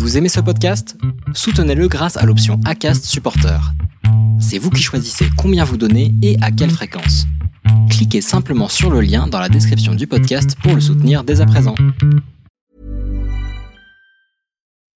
Vous aimez ce podcast? Soutenez-le grâce à l'option ACAST Supporter. C'est vous qui choisissez combien vous donnez et à quelle fréquence. Cliquez simplement sur le lien dans la description du podcast pour le soutenir dès à présent.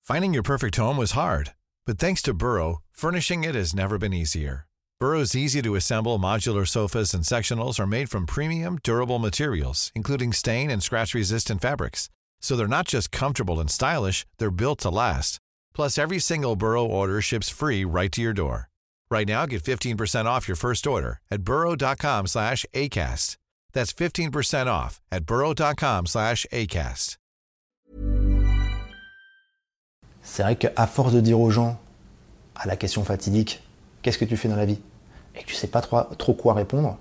Finding your perfect home was hard, but thanks to Burrow, furnishing it has never been easier. Burrow's easy to assemble modular sofas and sectionals are made from premium, durable materials, including stain and scratch resistant fabrics. So they're not just comfortable and stylish, they're built to last. Plus, every single Burrow order ships free right to your door. Right now, get 15% off your first order at burrow.com slash ACAST. That's 15% off at burrow.com slash ACAST. C'est vrai qu'à force de dire aux gens, à la question fatidique, qu'est-ce que tu fais dans la vie? Et que tu sais pas trop, trop quoi répondre,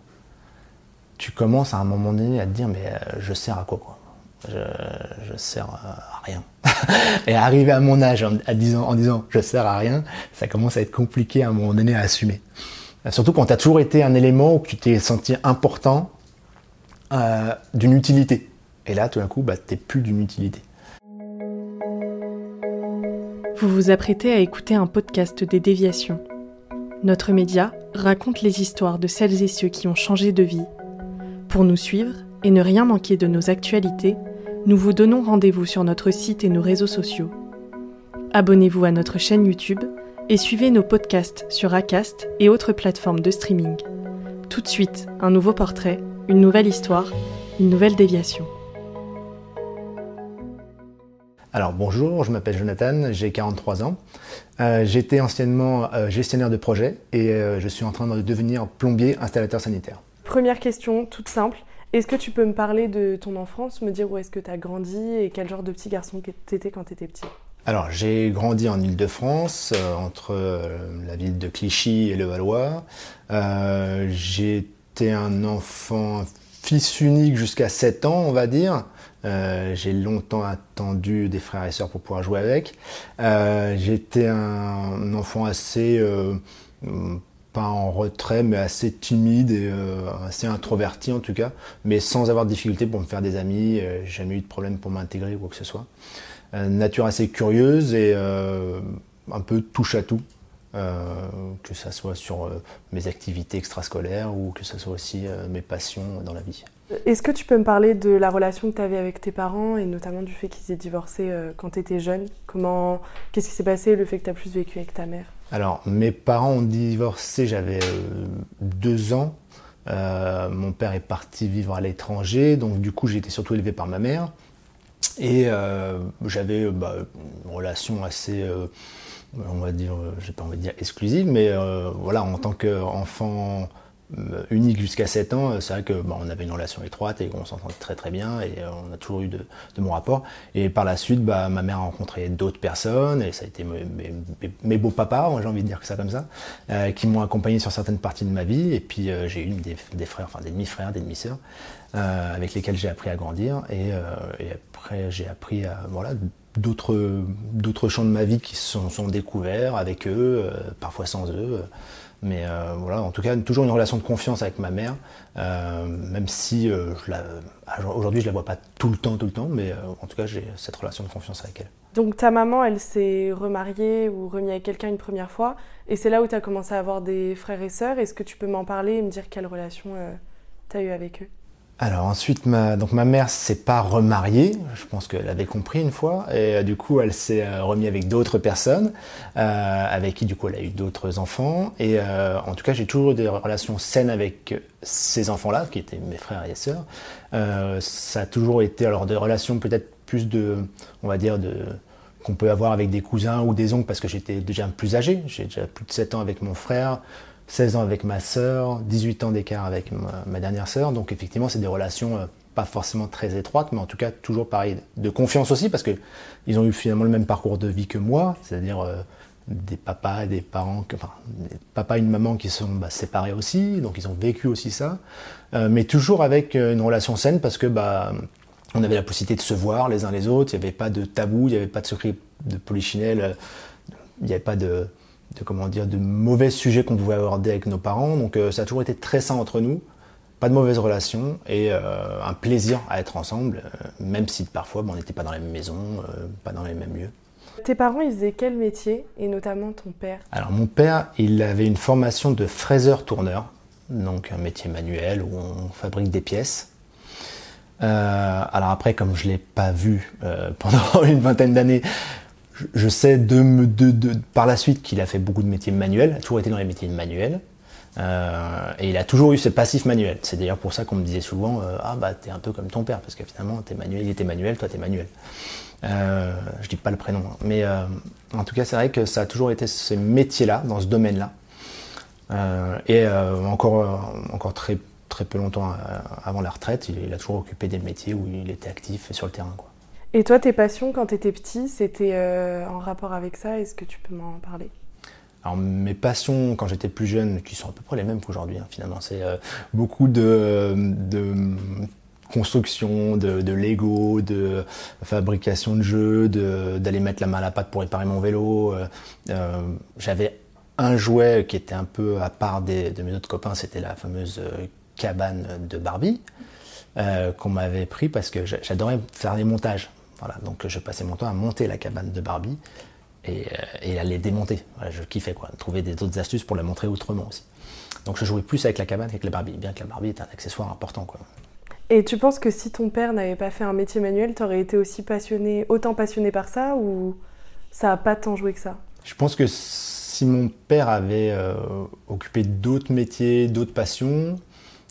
tu commences à un moment donné à te dire, mais euh, je sers à quoi, quoi? Je, je sers à rien. et arriver à mon âge en, disant, en disant je sers à rien, ça commence à être compliqué à un moment donné à assumer. Surtout quand tu as toujours été un élément où tu t'es senti important euh, d'une utilité. Et là, tout d'un coup, bah, tu plus d'une utilité. Vous vous apprêtez à écouter un podcast des déviations. Notre média raconte les histoires de celles et ceux qui ont changé de vie. Pour nous suivre et ne rien manquer de nos actualités, nous vous donnons rendez-vous sur notre site et nos réseaux sociaux. Abonnez-vous à notre chaîne YouTube et suivez nos podcasts sur Acast et autres plateformes de streaming. Tout de suite, un nouveau portrait, une nouvelle histoire, une nouvelle déviation. Alors bonjour, je m'appelle Jonathan, j'ai 43 ans. Euh, J'étais anciennement euh, gestionnaire de projet et euh, je suis en train de devenir plombier installateur sanitaire. Première question, toute simple. Est-ce que tu peux me parler de ton enfance, me dire où est-ce que tu as grandi et quel genre de petit garçon tu étais quand tu étais petit? Alors, j'ai grandi en Ile-de-France, euh, entre euh, la ville de Clichy et le Valois. Euh, J'étais un enfant fils unique jusqu'à 7 ans, on va dire. J'ai longtemps attendu des frères et sœurs pour pouvoir jouer avec. J'étais un, enfant assez pas en retrait, mais assez timide et euh, assez introverti en tout cas, mais sans avoir de difficulté pour me faire des amis. Euh, jamais eu de problème pour m'intégrer ou quoi que ce soit. Euh, nature assez curieuse et un peu touche à tout. que ce soit sur mes activités extrascolaires ou que ce soit aussi mes passions dans la vie. Est-ce que tu peux me parler de la relation que tu avais avec tes parents et notamment du fait qu'ils aient divorcé quand tu étais jeune? Comment, Qu'est-ce qui s'est passé, le fait que tu as plus vécu avec ta mère? Alors, mes parents ont divorcé, j'avais euh, deux ans. Euh, mon père est parti vivre à l'étranger, donc du coup j'ai été surtout élevé par ma mère. Et euh, j'avais bah, une relation assez, on va dire, j'ai pas envie de dire exclusive, mais voilà, en tant qu'enfant unique jusqu'à 7 ans, c'est vrai que bah, on avait une relation étroite et on s'entendait très très bien et euh, on a toujours eu de, de bons rapports. Et par la suite, bah, ma mère a rencontré d'autres personnes et ça a été mes, beaux papas, j'ai envie de dire que ça comme ça, euh, qui m'ont accompagné sur certaines parties de ma vie. Et puis j'ai eu des, frères, enfin des demi-frères, des demi-sœurs, avec lesquels j'ai appris à grandir. Et, après j'ai appris à voilà d'autres d'autres champs de ma vie qui se sont, sont découverts avec eux, parfois sans eux. Mais euh, voilà, en tout cas, toujours une relation de confiance avec ma mère, euh, même si euh, aujourd'hui je la vois pas tout le temps, tout le temps, mais en tout cas j'ai cette relation de confiance avec elle. Donc ta maman, elle s'est remariée ou remis avec quelqu'un une première fois, et c'est là où tu as commencé à avoir des frères et sœurs. Est-ce que tu peux m'en parler et me dire quelle relation tu as eu avec eux? Alors ensuite, ma, donc ma mère s'est pas remariée, je pense qu'elle avait compris une fois, et euh, du coup elle s'est euh, remise avec d'autres personnes, euh, avec qui du coup elle a eu d'autres enfants, et en tout cas j'ai toujours eu des relations saines avec ces enfants-là, qui étaient mes frères et sœurs. ça a toujours été alors des relations peut-être plus de, on va dire de qu'on peut avoir avec des cousins ou des oncles parce que j'étais déjà plus âgé, j'ai déjà plus de 7 ans avec mon frère, 16 ans avec ma sœur, 18 ans d'écart avec ma, dernière sœur. Donc effectivement, c'est des relations euh, pas forcément très étroites, mais en tout cas toujours pareil, de confiance aussi, parce qu'ils ont eu finalement le même parcours de vie que moi, c'est-à-dire euh, des papas et des parents, enfin, des papas et une maman qui sont bah, séparés aussi, donc ils ont vécu aussi ça, euh, mais toujours avec une relation saine, parce que bah, on avait la possibilité de se voir les uns les autres, il n'y avait pas de tabou, il n'y avait pas de secret de polichinelle, il n'y avait pas de de comment dire de mauvais sujets qu'on pouvait aborder avec nos parents. Donc euh, ça a toujours été très sain entre nous, pas de mauvaises relations et euh, un plaisir à être ensemble, euh, même si parfois on n'était pas dans la même maison, pas dans les mêmes lieux. Tes parents, ils faisaient quel métier, et notamment ton père? Alors mon père, il avait une formation de fraiseur-tourneur, donc un métier manuel où on fabrique des pièces. Alors après, comme je ne l'ai pas vu pendant une vingtaine d'années, je, sais de, par la suite qu'il a fait beaucoup de métiers manuels, a toujours été dans les métiers manuels. Euh, et il a toujours eu ce passif manuel. C'est d'ailleurs pour ça qu'on me disait souvent Ah, bah, t'es un peu comme ton père, parce que finalement, es manuel, il était manuel, toi, t'es manuel. Euh, je dis pas le prénom, hein. mais en tout cas, c'est vrai que ça a toujours été ce métier-là, dans ce domaine-là. et encore, encore très très peu longtemps euh, avant la retraite, il, a toujours occupé des métiers où il était actif sur le terrain. Et toi, tes passions quand tu étais petit, c'était euh, en rapport avec ça Est-ce que tu peux m'en parler? Alors mes passions quand j'étais plus jeune, qui sont à peu près les mêmes qu'aujourd'hui hein, finalement, c'est euh, beaucoup de, construction, de, Lego, de fabrication de jeux, d'aller mettre la main à la pâte pour réparer mon vélo. J'avais un jouet qui était un peu à part de mes autres copains, c'était la fameuse cabane de Barbie euh, qu'on m'avait pris parce que j'adorais faire des montages. Voilà, donc je passais mon temps à monter la cabane de Barbie et, euh, à les démonter. je kiffais quoi, trouver des autres astuces pour la montrer autrement aussi. Donc je jouais plus avec la cabane qu'avec la Barbie, bien que la Barbie est un accessoire important quoi. Et tu penses que si ton père n'avait pas fait un métier manuel, tu aurais été aussi passionné, autant passionné par ça ou ça n'a pas tant joué que ça? Je pense que si mon père avait euh, occupé d'autres métiers, d'autres passions,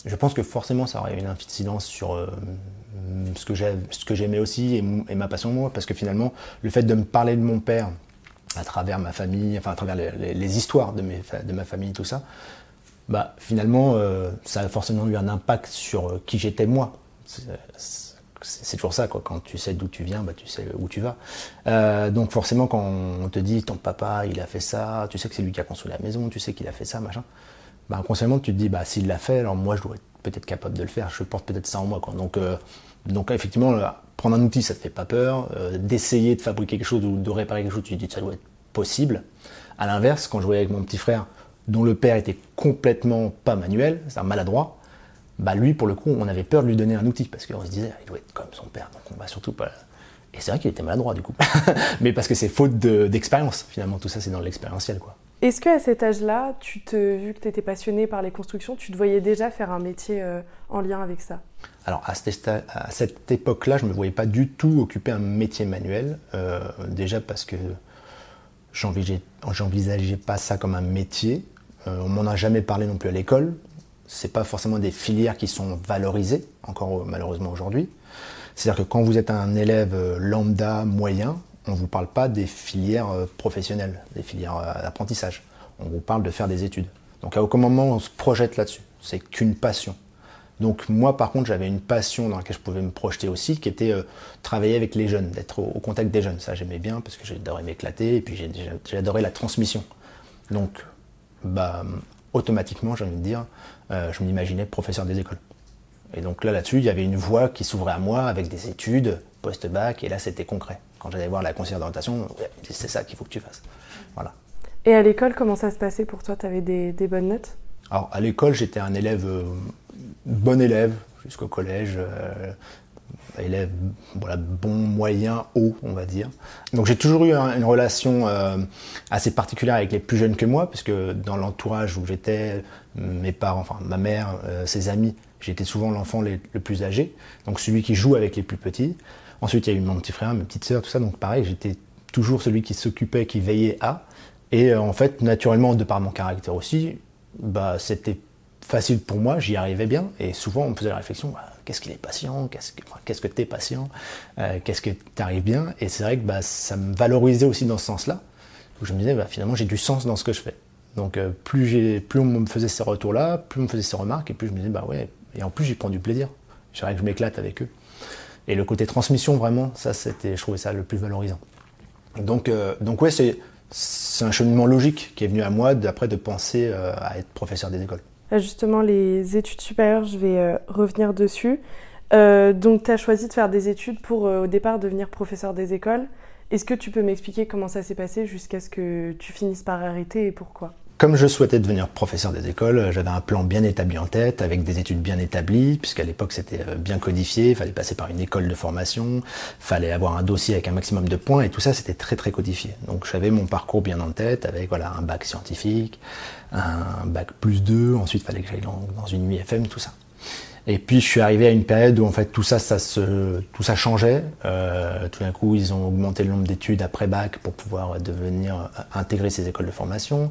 je pense que forcément ça aurait une incidence sur euh, ce que j'aimais aussi et, ma passion moi, parce que finalement le fait de me parler de mon père à travers ma famille, enfin à travers les, histoires de, mes, de, ma famille, tout ça, bah finalement euh, ça a forcément eu un impact sur euh, qui j'étais moi. C'est toujours ça, quoi. Quand tu sais d'où tu viens, bah, tu sais où tu vas. donc forcément, quand on te dit ton papa, il a fait ça, tu sais que c'est lui qui a construit la maison, tu sais qu'il a fait ça, machin bah, inconsciemment, tu te dis, bah, s'il l'a fait, alors moi, je dois être peut-être capable de le faire. Je porte peut-être ça en moi. Quoi. Donc, euh, donc, effectivement, prendre un outil, ça te fait pas peur. Euh, d'essayer de fabriquer quelque chose ou de réparer quelque chose, tu te dis, ça doit être possible. À l'inverse, quand je voyais avec mon petit frère, dont le père était complètement pas manuel, c'est un maladroit, bah lui, pour le coup, on avait peur de lui donner un outil parce qu'on se disait, il doit être comme son père, donc on va surtout pas. Et c'est vrai qu'il était maladroit du coup, mais parce que c'est faute d'expérience. finalement, tout ça, c'est dans l'expérientiel, quoi. Est-ce qu'à cet âge-là, tu te, vu que tu étais passionné par les constructions, tu te voyais déjà faire un métier euh, en lien avec ça? Alors à, cette époque-là, je ne me voyais pas du tout occuper un métier manuel, euh, déjà parce que j'envisageais pas ça comme un métier. Euh, on m'en a jamais parlé non plus à l'école. C'est pas forcément des filières qui sont valorisées, encore malheureusement aujourd'hui. C'est-à-dire que quand vous êtes un élève lambda moyen, on ne vous parle pas des filières euh, professionnelles, des filières euh, d'apprentissage. On vous parle de faire des études. Donc à aucun moment on se projette là-dessus. C'est qu'une passion. Donc moi par contre j'avais une passion dans laquelle je pouvais me projeter aussi, qui était euh, travailler avec les jeunes, d'être au, contact des jeunes. Ça j'aimais bien parce que j'adorais m'éclater et puis j'adorais la transmission. Donc bah, automatiquement j'ai envie de dire, je m'imaginais professeur des écoles. Et donc là là-dessus il y avait une voie qui s'ouvrait à moi avec des études post-bac et là c'était concret quand j'allais voir la conseillère d'orientation, c'est ça qu'il faut que tu fasses. Voilà. Et à l'école, comment ça se passait pour toi? Tu avais des, bonnes notes? Alors à l'école, j'étais un élève, euh, bon élève jusqu'au collège. Euh, élève voilà, bon, moyen, haut, on va dire. Donc j'ai toujours eu une relation euh, assez particulière avec les plus jeunes que moi, puisque dans l'entourage où j'étais, mes parents, enfin ma mère, ses amis, j'étais souvent l'enfant le plus âgé, donc celui qui joue avec les plus petits. Ensuite, il y a eu mon petit frère, ma petite sœur, tout ça. Donc pareil, j'étais toujours celui qui s'occupait, qui veillait à. Et euh, en fait, naturellement, de par mon caractère aussi, bah, c'était facile pour moi, j'y arrivais bien. Et souvent, on me faisait la réflexion, bah, qu'est-ce qu'il est patient Qu'est-ce que qu'est-ce que t'es patient euh, Qu'est-ce que t'arrives bien Et c'est vrai que bah, ça me valorisait aussi dans ce sens-là. Je me disais, bah, finalement, j'ai du sens dans ce que je fais. Donc euh, plus, j'ai, plus on me faisait ces retours-là, plus on me faisait ces remarques, et plus je me disais, bah ouais, et en plus j'y prends du plaisir. C'est vrai que je m'éclate avec eux. Et le côté transmission, vraiment, ça, c'était, je trouvais ça le plus valorisant. Donc, euh, donc ouais, c'est, c'est un cheminement logique qui est venu à moi d'après de penser euh, à être professeur des écoles. Justement, les études supérieures, je vais euh, revenir dessus. donc, tu as choisi de faire des études pour au départ devenir professeur des écoles. Est-ce que tu peux m'expliquer comment ça s'est passé jusqu'à ce que tu finisses par arrêter et pourquoi? Comme je souhaitais devenir professeur des écoles, j'avais un plan bien établi en tête, avec des études bien établies, puisqu'à l'époque c'était euh, bien codifié, il fallait passer par une école de formation, fallait avoir un dossier avec un maximum de points, et tout ça c'était très très codifié. Donc j'avais mon parcours bien en tête, avec voilà un bac scientifique, un bac plus 2, ensuite fallait que j'aille dans, dans une UFM, tout ça. Et puis je suis arrivé à une période où en fait tout ça, tout ça changeait. Euh, tout d'un coup, ils ont augmenté le nombre d'études après bac pour pouvoir devenir euh, intégrer ces écoles de formation.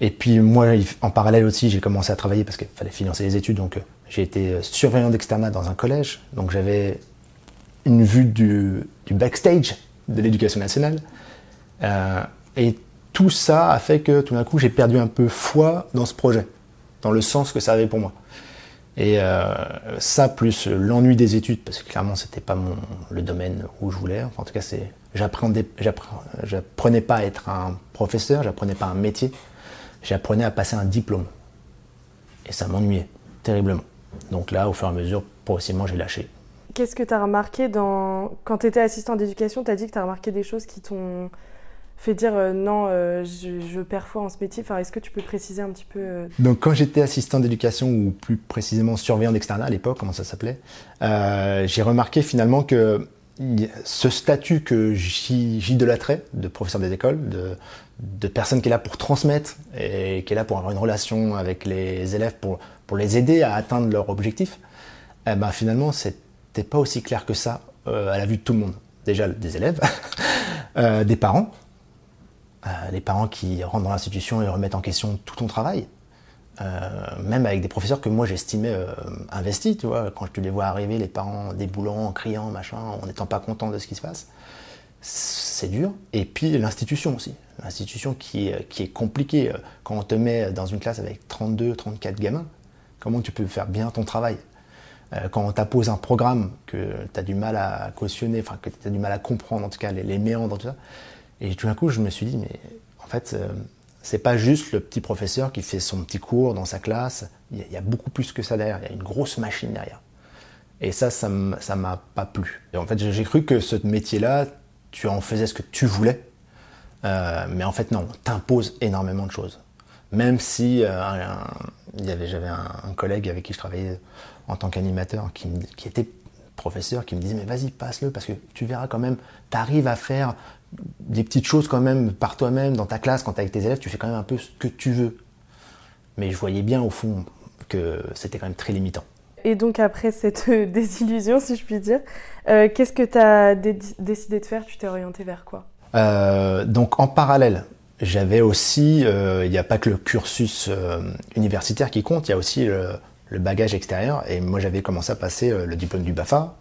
Et puis moi, en parallèle aussi, j'ai commencé à travailler parce qu'il fallait financer les études. Donc euh, j'ai été surveillant d'externat dans un collège. Donc j'avais une vue du, backstage de l'éducation nationale. Euh, et tout ça a fait que tout d'un coup, j'ai perdu un peu foi dans ce projet, dans le sens que ça avait pour moi. Et euh, ça, plus l'ennui des études, parce que clairement, c'était pas mon, le domaine où je voulais. Enfin, en tout cas, c'est, j'apprenais, j'apprenais pas à être un professeur, j'apprenais pas un métier, j'apprenais à passer un diplôme. Et ça m'ennuyait terriblement. Donc là, au fur et à mesure, progressivement, j'ai lâché. Qu'est-ce que tu as remarqué dans... quand tu étais assistant d'éducation Tu as dit que tu as remarqué des choses qui t'ont fait dire euh, non, euh, je, je, perds en ce métier enfin, Est-ce que tu peux préciser un petit peu euh... Donc, quand j'étais assistant d'éducation, ou plus précisément surveillant d'externat à l'époque, comment ça s'appelait, j'ai remarqué finalement que ce statut que j'idolâtrais de professeur des écoles, de, personne qui est là pour transmettre et qui est là pour avoir une relation avec les élèves, pour, les aider à atteindre leur objectif, eh ben, finalement, c'était pas aussi clair que ça à la vue de tout le monde. Déjà des élèves, des parents, les parents qui rentrent dans l'institution et remettent en question tout ton travail. Euh, même avec des professeurs que moi j'estimais euh, investis, tu vois, quand tu les vois arriver, les parents déboulant, criant, machin, en n'étant pas contents de ce qui se passe, c'est dur. Et puis l'institution aussi, l'institution qui, qui est compliquée. Quand on te met dans une classe avec 32, 34 gamins, comment tu peux faire bien ton travail? Quand on t'impose un programme que tu as du mal à cautionner, enfin que tu as du mal à comprendre, en tout cas les, les méandres, tout ça, et tout d'un coup, je me suis dit, mais en fait, euh, c'est pas juste le petit professeur qui fait son petit cours dans sa classe. Il y, a beaucoup plus que ça derrière. Il y a une grosse machine derrière. Et ça, ça m'a pas plu. Et en fait, j'ai cru que ce métier-là, tu en faisais ce que tu voulais. Euh, mais en fait, non, on t'impose énormément de choses. Même si euh, j'avais un, un, collègue avec qui je travaillais en tant qu'animateur qui, qui était professeur qui me disait mais vas-y passe-le parce que tu verras quand même tu arrives à faire des petites choses quand même par toi-même dans ta classe quand tu es avec tes élèves tu fais quand même un peu ce que tu veux. Mais je voyais bien au fond que c'était quand même très limitant. Et donc après cette désillusion si je puis dire euh, qu'est-ce que tu as décidé de faire? Tu t'es orienté vers quoi? Euh, donc en parallèle j'avais aussi euh, il n'y a pas que le cursus euh, universitaire qui compte il y a aussi le, le bagage extérieur. Et moi, j'avais commencé à passer euh, le diplôme du BAFA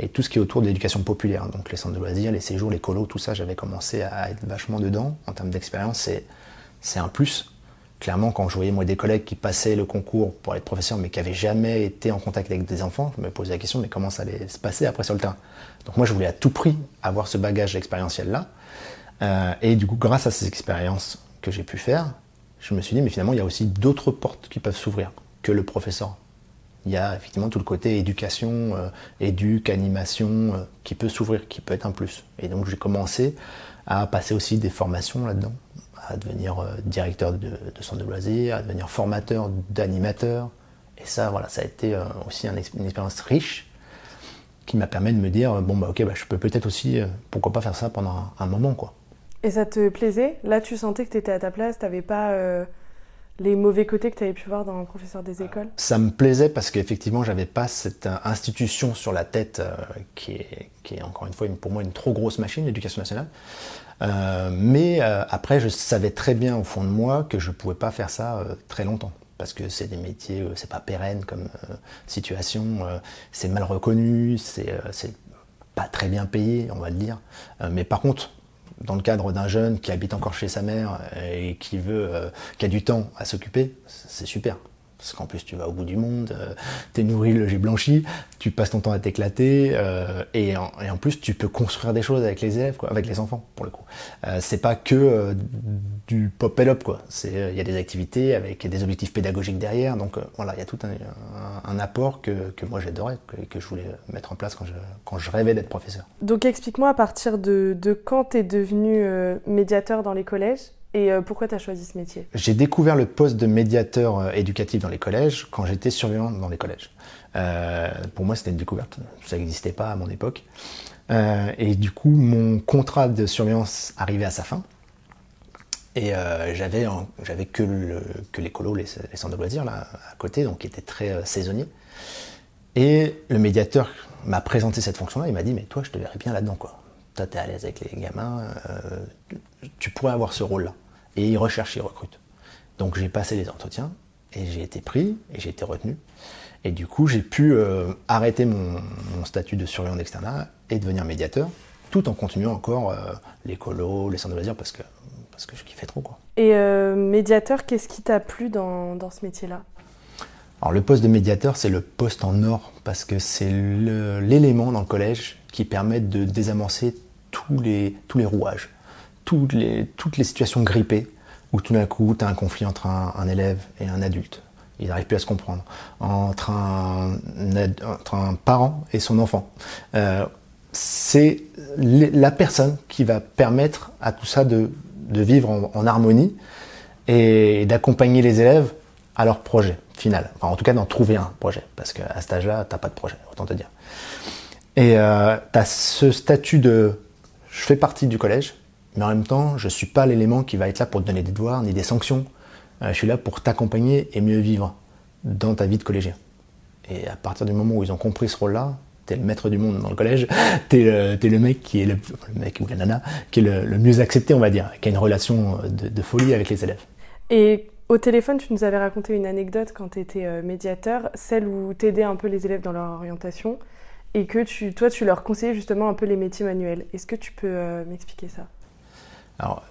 et tout ce qui est autour de l'éducation populaire. Donc les centres de loisirs, les séjours, les colos, tout ça, j'avais commencé à être vachement dedans. En termes d'expérience, c'est, un plus. Clairement, quand je voyais moi des collègues qui passaient le concours pour être professeur, mais qui n'avaient jamais été en contact avec des enfants, je me posais la question, mais comment ça allait se passer après sur le terrain? Donc moi, je voulais à tout prix avoir ce bagage expérientiel-là. Euh, et du coup, grâce à ces expériences que j'ai pu faire, je me suis dit, mais finalement, il y a aussi d'autres portes qui peuvent s'ouvrir que le professeur. Il y a effectivement tout le côté éducation, euh, éduc, animation euh, qui peut s'ouvrir, qui peut être un plus. Et donc j'ai commencé à passer aussi des formations là-dedans, à devenir euh, directeur de, centre de loisirs, à devenir formateur d'animateur. Et ça, voilà, ça a été aussi un, une expérience riche qui m'a permis de me dire bon bah ok, bah, je peux peut-être aussi, pourquoi pas faire ça pendant un, un, moment quoi. Et ça te plaisait? Là, tu sentais que tu étais à ta place, tu n'avais pas les mauvais côtés que tu avais pu voir dans un professeur des écoles? Ça me plaisait parce qu'effectivement, j'avais pas cette institution sur la tête euh, qui, est, qui, est, encore une fois une, pour moi une trop grosse machine, l'éducation nationale. Euh, mais euh, après, je savais très bien au fond de moi que je pouvais pas faire ça euh, très longtemps parce que c'est des métiers, c'est pas pérenne comme situation, c'est mal reconnu, c'est pas très bien payé, on va le dire. mais par contre, dans le cadre d'un jeune qui habite encore chez sa mère et qui veut, euh, qui a du temps à s'occuper, c'est super. Parce qu'en plus, tu vas au bout du monde, euh, t'es nourri, le j'ai blanchi, tu passes ton temps à t'éclater, euh, et, en, plus, tu peux construire des choses avec les élèves, quoi, avec les enfants, pour le coup. Euh, c'est pas que euh, du pop up quoi. C'est, il y a des activités avec des objectifs pédagogiques derrière, donc euh, voilà, il y a tout un apport que, que moi j'adorais, que, que, je voulais mettre en place quand je, quand je rêvais d'être professeur. Donc explique-moi à partir de, de quand t'es devenu médiateur dans les collèges? Et euh, pourquoi tu as choisi ce métier? J'ai découvert le poste de médiateur euh, éducatif dans les collèges quand j'étais surveillant dans les collèges. Euh, pour moi, c'était une découverte. Ça n'existait pas à mon époque. Et du coup, mon contrat de surveillance arrivait à sa fin. Et j'avais que le, que les colos, les, centres de loisirs là à côté, donc qui étaient très saisonniers. Et le médiateur m'a présenté cette fonction-là. Il m'a dit mais toi, je te verrais bien là-dedans quoi. Toi, t'es à l'aise avec les gamins, euh, tu pourrais avoir ce rôle-là. Et il recherche, il recrute. Donc j'ai passé les entretiens et j'ai été pris et j'ai été retenu. Et du coup, j'ai pu euh, arrêter mon, mon, statut de surveillant d'externat et devenir médiateur, tout en continuant encore euh, les colos, les centres de loisirs, parce que, parce que je kiffais trop. Quoi. Et euh, médiateur, qu'est-ce qui t'a plu dans, dans ce métier-là? Alors le poste de médiateur, c'est le poste en or, parce que c'est l'élément dans le collège qui permet de désamorcer tous les, tous les rouages, toutes les, toutes les situations grippées, où tout d'un coup, tu as un conflit entre un, élève et un adulte ils n'arrivent plus à se comprendre, entre un, entre un parent et son enfant. Euh, c'est la personne qui va permettre à tout ça de, de vivre en, en, harmonie et d'accompagner les élèves à leur projet final. Enfin, en tout cas, d'en trouver un projet, parce qu'à cet âge-là, tu n'as pas de projet, autant te dire. Et euh, tu as ce statut de je fais partie du collège, mais en même temps, je ne suis pas l'élément qui va être là pour te donner des devoirs ni des sanctions je suis là pour t'accompagner et mieux vivre dans ta vie de collégien. Et à partir du moment où ils ont compris ce rôle-là, t'es le maître du monde dans le collège, t'es le, es le mec qui est le, mec ou la nana qui est le, mieux accepté, on va dire, qui a une relation de, de, folie avec les élèves. Et au téléphone, tu nous avais raconté une anecdote quand tu étais médiateur, celle où t'aidais un peu les élèves dans leur orientation et que tu, toi, tu leur conseillais justement un peu les métiers manuels. Est-ce que tu peux euh, m'expliquer ça? Alors,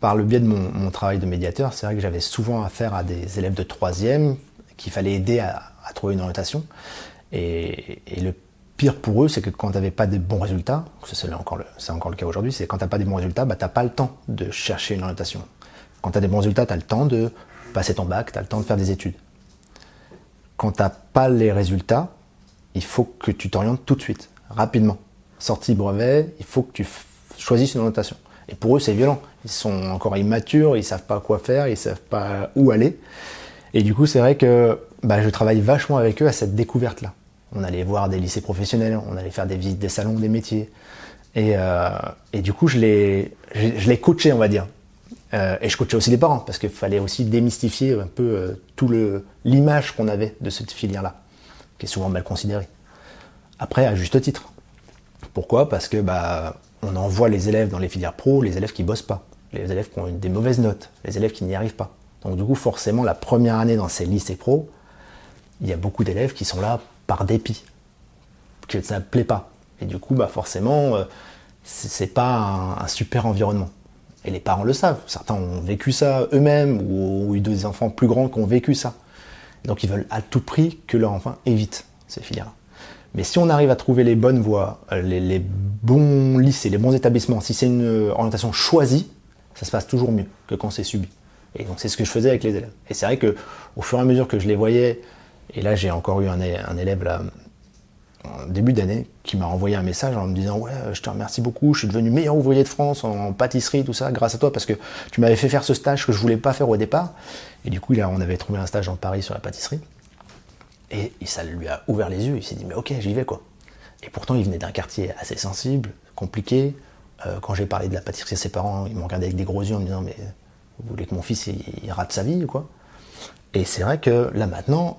par le biais de mon, travail de médiateur, c'est vrai que j'avais souvent affaire à des élèves de troisième qu'il fallait aider à, trouver une orientation. Et, le pire pour eux, c'est que quand tu n'avais pas de bons résultats, c'est encore, le, cas aujourd'hui, c'est quand tu n'as pas de bons résultats, bah, tu n'as pas le temps de chercher une orientation. Quand tu as des bons résultats, tu as le temps de passer ton bac, tu as le temps de faire des études. Quand tu n'as pas les résultats, il faut que tu t'orientes tout de suite, rapidement. Sortie brevet, il faut que tu choisisses une orientation. Et pour eux, c'est violent. Ils sont encore immatures, ils savent pas quoi faire, ils savent pas où aller. Et du coup, c'est vrai que bah, je travaille vachement avec eux à cette découverte-là. On allait voir des lycées professionnels, on allait faire des visites des salons des métiers. Et, euh, du coup, je les, je, les coachais, on va dire. Euh, et je coachais aussi les parents, parce qu'il fallait aussi démystifier un peu euh, tout l'image qu'on avait de cette filière-là, qui est souvent mal considérée. Après, à juste titre. Pourquoi? Parce que bah, on envoie les élèves dans les filières pro, les élèves qui bossent pas, les élèves qui ont des mauvaises notes, les élèves qui n'y arrivent pas. Donc du coup, forcément, la première année dans ces lycées pro, il y a beaucoup d'élèves qui sont là par dépit, que ça ne plaît pas. Et du coup, bah forcément, euh, c'est pas un, un, super environnement. Et les parents le savent. Certains ont vécu ça eux-mêmes ou ont eu des enfants plus grands qui ont vécu ça. Donc ils veulent à tout prix que leur enfant évite ces filières-là. Mais si on arrive à trouver les bonnes voies, les, les bons lycées, les bons établissements, si c'est une orientation choisie, ça se passe toujours mieux que quand c'est subi. Et donc c'est ce que je faisais avec les élèves. Et c'est vrai que au fur et à mesure que je les voyais, et là j'ai encore eu un, un, élève là début d'année qui m'a envoyé un message en me disant ouais je te remercie beaucoup, je suis devenu meilleur ouvrier de France en pâtisserie tout ça grâce à toi parce que tu m'avais fait faire ce stage que je voulais pas faire au départ. Et du coup là on avait trouvé un stage en Paris sur la pâtisserie. Et ça lui a ouvert les yeux, il s'est dit mais ok j'y vais quoi. Et pourtant il venait d'un quartier assez sensible, compliqué. Euh, quand j'ai parlé de la pâtisserie à ses parents, ils m'ont regardé avec des gros yeux en me disant mais vous voulez que mon fils il, il rate sa vie ou quoi? Et c'est vrai que là maintenant,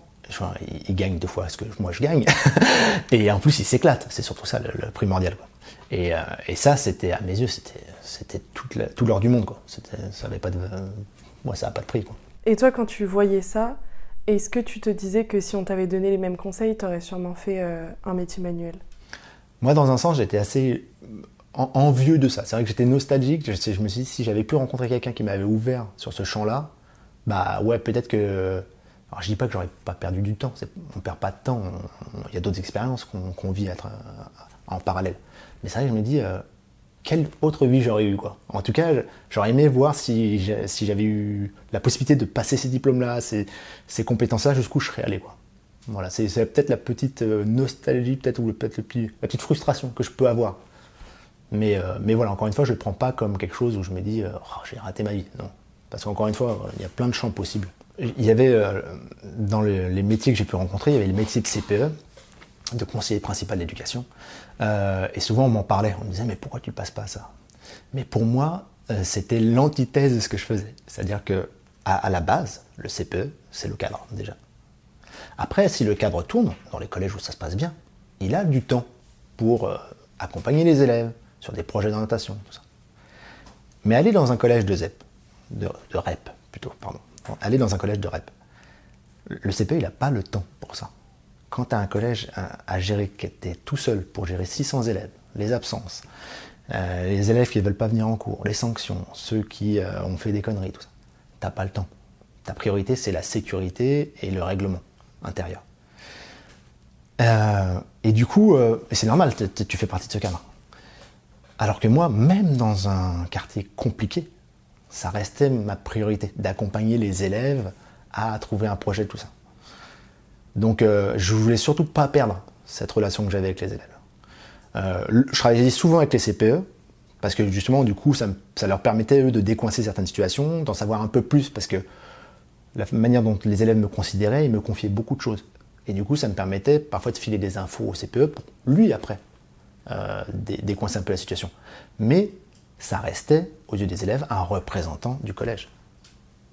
il, gagne deux fois ce que moi je gagne, et en plus il s'éclate. C'est surtout ça le, le primordial. Quoi. Et, euh, et ça, c'était à mes yeux, c'était tout l'or du monde quoi. Ça avait pas de, moi ça a pas de prix quoi. Et toi, quand tu voyais ça, est-ce que tu te disais que si on t'avait donné les mêmes conseils, tu aurais sûrement fait euh, un métier manuel? Moi, dans un sens, j'étais assez envieux de ça. C'est vrai que j'étais nostalgique. Je, je, me suis dit, si j'avais pu rencontrer quelqu'un qui m'avait ouvert sur ce champ-là, bah ouais, peut-être que. Alors je dis pas que j'aurais pas perdu du temps. On perd pas de temps. Il y a d'autres expériences qu'on qu vit en parallèle. Mais c'est vrai que je me dis, euh, quelle autre vie j'aurais eu quoi. En tout cas, j'aurais aimé voir si j'avais eu la possibilité de passer ces diplômes-là, ces, ces compétences-là, jusqu'où je serais allé quoi. Voilà, c'est peut-être la petite nostalgie, peut-être ou peut-être la petite frustration que je peux avoir Mais, euh, mais voilà, encore une fois, je ne le prends pas comme quelque chose où je me dis, oh, j'ai raté ma vie. Non. Parce qu'encore une fois, il y a plein de champs possibles. Il y avait, dans les métiers que j'ai pu rencontrer, il y avait le métier de CPE, de conseiller principal d'éducation. et souvent, on m'en parlait. On me disait, mais pourquoi tu passes pas à ça? Mais pour moi, c'était l'antithèse de ce que je faisais. C'est-à-dire que à, la base, le CPE, c'est le cadre déjà. Après, si le cadre tourne, dans les collèges où ça se passe bien, il a du temps pour euh, accompagner les élèves sur des projets d'orientation, tout ça. Mais aller dans un collège de ZEP, de, REP plutôt, pardon, aller dans un collège de REP, le CPE, il n'a pas le temps pour ça. Quand tu as un collège à, gérer, qui était tout seul pour gérer 600 élèves, les absences, euh, les élèves qui ne veulent pas venir en cours, les sanctions, ceux qui euh, ont fait des conneries, tout ça, t'as pas le temps. Ta priorité, c'est la sécurité et le règlement intérieur. Euh, et du coup, c'est normal, tu fais partie de ce cadre. Alors que moi, même dans un quartier compliqué, ça restait ma priorité, d'accompagner les élèves à trouver un projet, tout ça. Donc euh, je voulais surtout pas perdre cette relation que j'avais avec les élèves. je travaillais souvent avec les CPE, parce que justement, du coup, ça, leur permettait, eux, de décoincer certaines situations, d'en savoir un peu plus, parce que la manière dont les élèves me considéraient, ils me confiaient beaucoup de choses. Et du coup, ça me permettait parfois de filer des infos au CPE pour lui, après, euh, décoincer un peu la situation. Mais ça restait, aux yeux des élèves, un représentant du collège.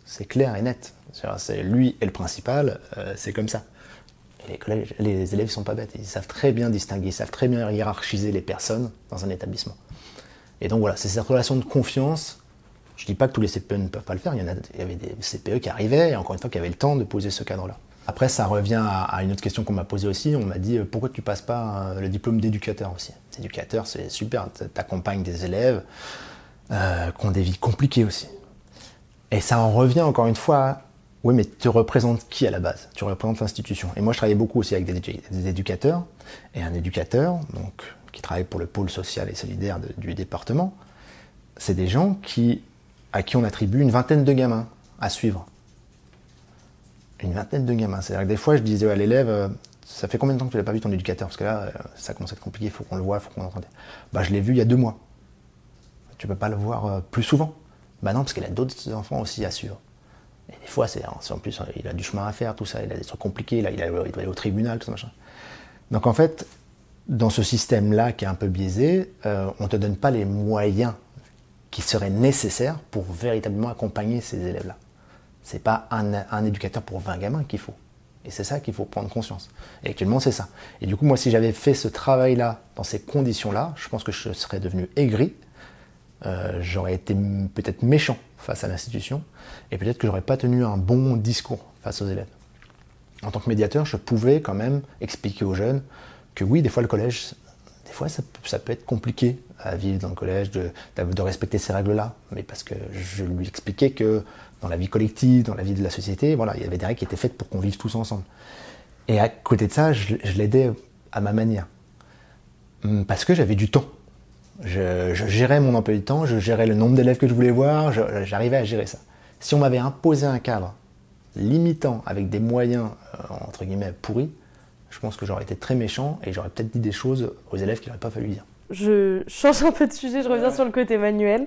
C'est clair et net. C'est lui et le principal, euh, c'est comme ça. les, collèges, les élèves ne sont pas bêtes, ils savent très bien distinguer, ils savent très bien hiérarchiser les personnes dans un établissement. Et donc voilà, c'est cette relation de confiance. Je ne dis pas que tous les CPE ne peuvent pas le faire, il y, en a, il y avait des CPE qui arrivaient, et encore une fois, qui avaient le temps de poser ce cadre-là. Après, ça revient à, une autre question qu'on m'a posée aussi. On m'a dit euh, pourquoi tu passes pas euh, le diplôme d'éducateur aussi? Éducateur, c'est super, tu accompagnes des élèves euh, qui ont des vies compliquées aussi. Et ça en revient encore une fois oui, mais tu représentes qui à la base? Tu représentes l'institution. Et moi, je travaillais beaucoup aussi avec des, éducateurs. Et un éducateur, donc qui travaillent pour le pôle social et solidaire du département, c'est des gens à qui on attribue une vingtaine de gamins à suivre. Une vingtaine de gamins. C'est-à-dire des fois, je disais à l'élève, euh, ça fait combien de temps que tu n'as pas vu ton éducateur? Parce que là, euh, ça commence à être compliqué, il faut qu'on le voit, il faut qu'on l'entende. Bah, je l'ai vu il y a deux mois. Tu peux pas le voir euh, plus souvent Bah non, parce qu'il a d'autres enfants aussi à suivre. Et des fois, c'est en plus, il a du chemin à faire, tout ça, il a des trucs compliqués, là, il, doit aller au tribunal, tout ça, machin. Donc en fait, dans ce système-là qui est un peu biaisé, on ne te donne pas les moyens qui seraient nécessaires pour véritablement accompagner ces élèves-là. Ce n'est pas un, éducateur pour 20 gamins qu'il faut. Et c'est ça qu'il faut prendre conscience. Et actuellement, c'est ça. Et du coup, moi, si j'avais fait ce travail-là, dans ces conditions-là, je pense que je serais devenu aigri. Euh, j'aurais été peut-être méchant face à l'institution. Et peut-être que j'aurais pas tenu un bon discours face aux élèves. En tant que médiateur, je pouvais quand même expliquer aux jeunes que oui, des fois le collège, des fois ça, peut être compliqué à vivre dans le collège, de respecter ces règles-là, mais parce que je lui expliquais que dans la vie collective, dans la vie de la société, voilà, il y avait des règles qui étaient faites pour qu'on vive tous ensemble. Et à côté de ça, je, l'aidais à ma manière, hum, parce que j'avais du temps. Je, gérais mon emploi du temps, je gérais le nombre d'élèves que je voulais voir, j'arrivais à gérer ça. Si on m'avait imposé un cadre limitant avec des moyens euh, entre guillemets pourris, je pense que j'aurais été très méchant et j'aurais peut-être dit des choses aux élèves qu'il n'aurait pas fallu dire. Je change un peu de sujet, je reviens sur le côté manuel.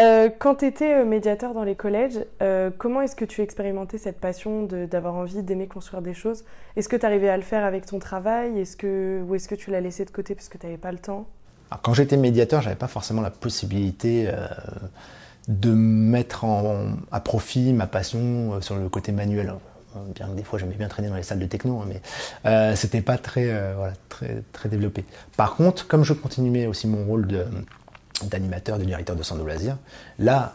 Euh, quand tu étais euh, médiateur dans les collèges, euh, comment est-ce que tu expérimentais cette passion d'avoir envie d'aimer construire des choses? Est-ce que tu arrivais à le faire avec ton travail? Est -ce que, Ou est-ce que tu l'as laissé de côté parce que tu n'avais pas le temps? Alors, Quand j'étais médiateur, j'avais pas forcément la possibilité de mettre à profit ma passion sur le côté manuel. Bien que des fois j'aimais bien traîner dans les salles de techno, hein, mais c'était pas très, voilà, très, très développé. Par contre, comme je continuais aussi mon rôle d'animateur, de, directeur de centre de loisirs, là,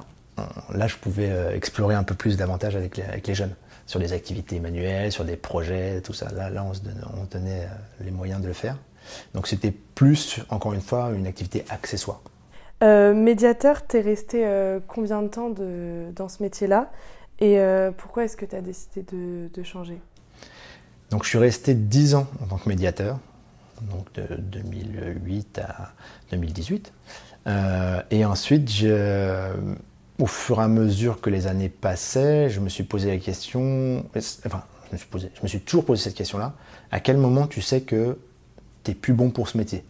là je pouvais euh, explorer un peu plus davantage avec les, avec les jeunes, sur des activités manuelles, sur des projets, tout ça. Là, là on se donnait, on tenait euh, les moyens de le faire. Donc c'était plus, encore une fois, une activité accessoire. médiateur, tu es resté combien de temps de, dans ce métier-là? Et euh, pourquoi est-ce que tu as décidé de, changer? Donc je suis resté 10 ans en tant que médiateur, donc de 2008 à 2018. Euh, et ensuite, au fur et à mesure que les années passaient, je me suis posé la question, enfin, je me suis, posé, je me suis toujours posé cette question-là, à quel moment tu sais que tu n'es plus bon pour ce métier?